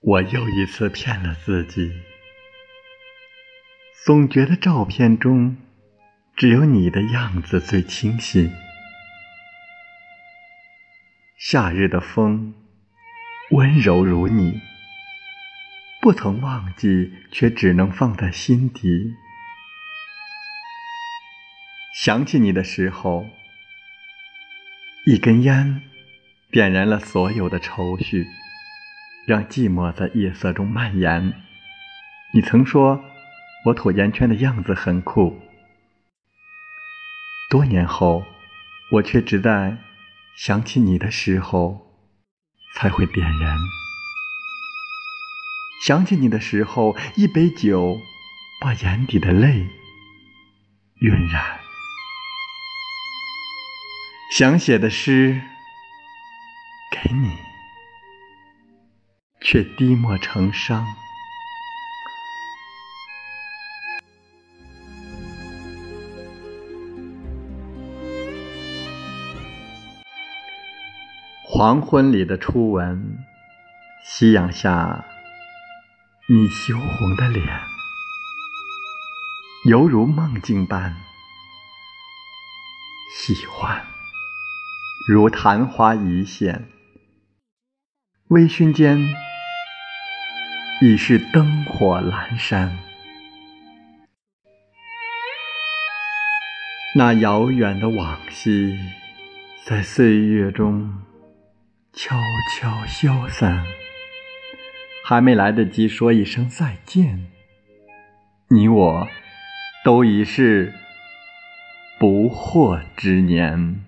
我又一次骗了自己，总觉得照片中只有你的样子最清晰。夏日的风温柔如你，不曾忘记，却只能放在心底。想起你的时候，一根烟点燃了所有的愁绪。让寂寞在夜色中蔓延。你曾说我吐烟圈的样子很酷，多年后，我却只在想起你的时候才会点燃。想起你的时候，一杯酒把眼底的泪晕染。想写的诗给你。却滴墨成伤。黄昏里的初吻，夕阳下你羞红的脸，犹如梦境般喜欢，如昙花一现，微醺间。已是灯火阑珊，那遥远的往昔，在岁月中悄悄消散。还没来得及说一声再见，你我都已是不惑之年。